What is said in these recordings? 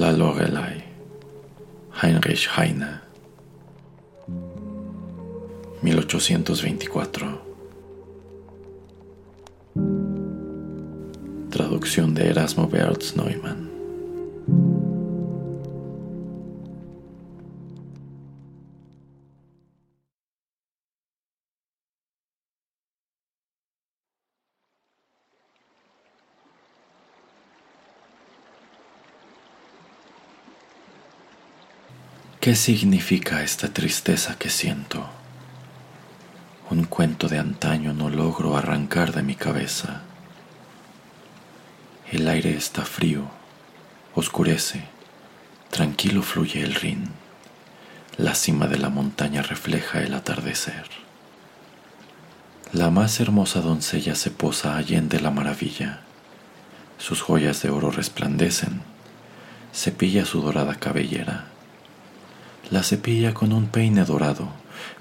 La Lorelei, Heinrich Heine, 1824. Traducción de Erasmo Bertz Neumann. ¿Qué significa esta tristeza que siento? Un cuento de antaño no logro arrancar de mi cabeza. El aire está frío, oscurece, tranquilo fluye el Rin. La cima de la montaña refleja el atardecer. La más hermosa doncella se posa allende la maravilla. Sus joyas de oro resplandecen. Cepilla su dorada cabellera la cepilla con un peine dorado,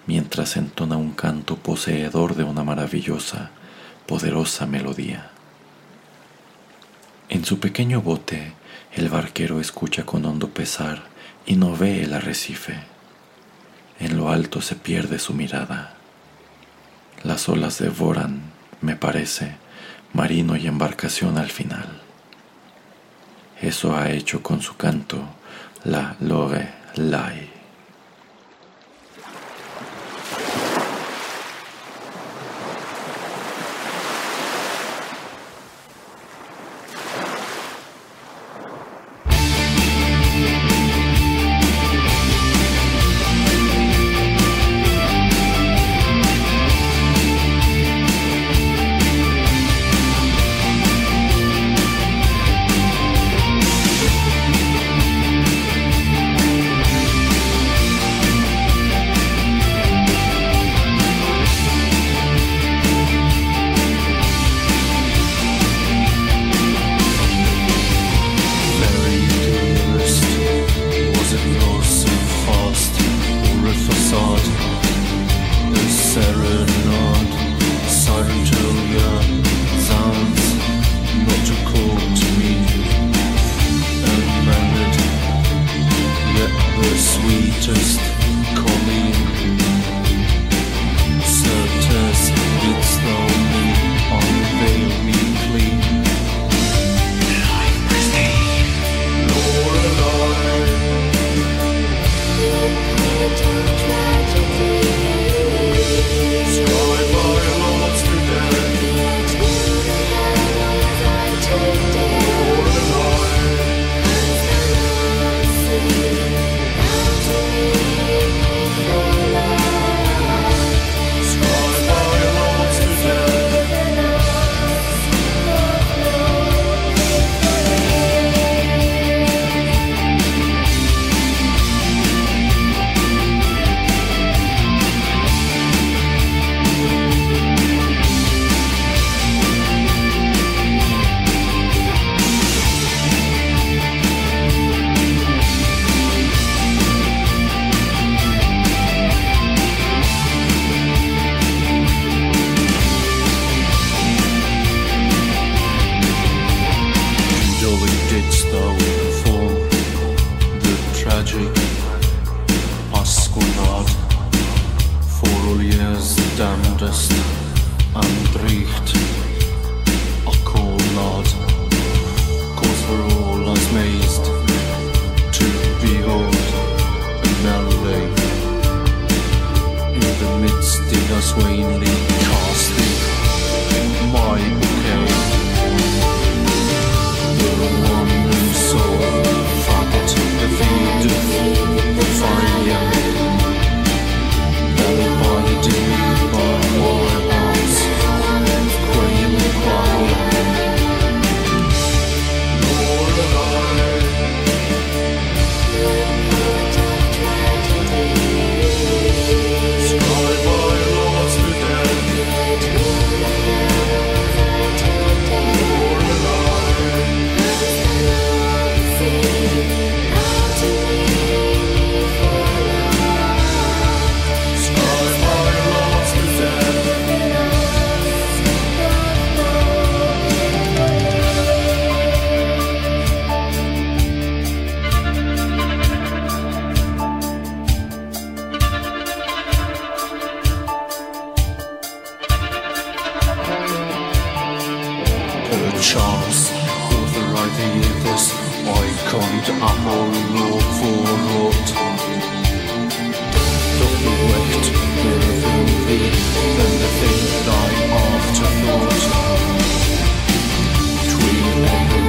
mientras entona un canto poseedor de una maravillosa, poderosa melodía. En su pequeño bote, el barquero escucha con hondo pesar y no ve el arrecife. En lo alto se pierde su mirada. Las olas devoran, me parece, marino y embarcación al final. Eso ha hecho con su canto la Lore Lai. just modest and dreigt Akol lad Cause for all as mazed To behold a melee In the midst in a swainly casting In my chance Authorising this icon to Apollo forward The wrecked within thee than the thing thy afterthought Between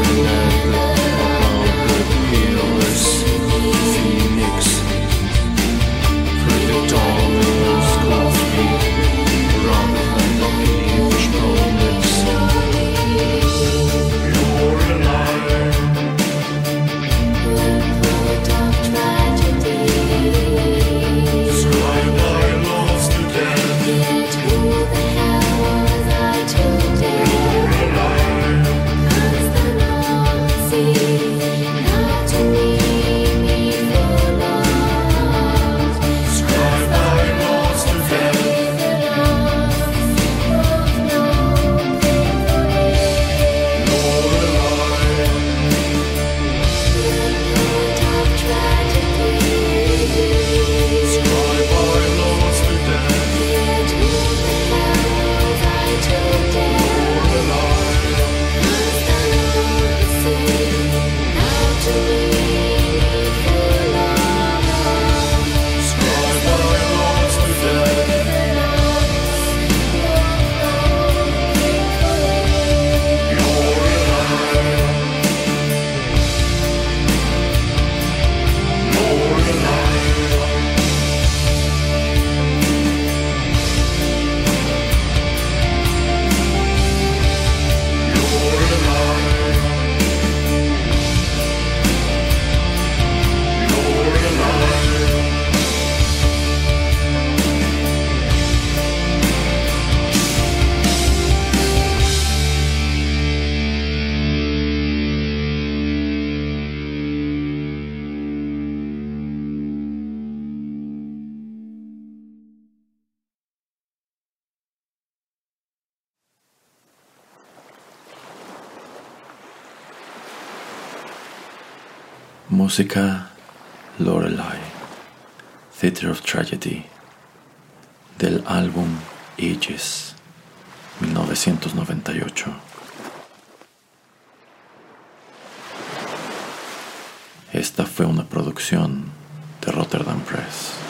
Música Lorelei, Theatre of Tragedy, del álbum Aegis, 1998. Esta fue una producción de Rotterdam Press.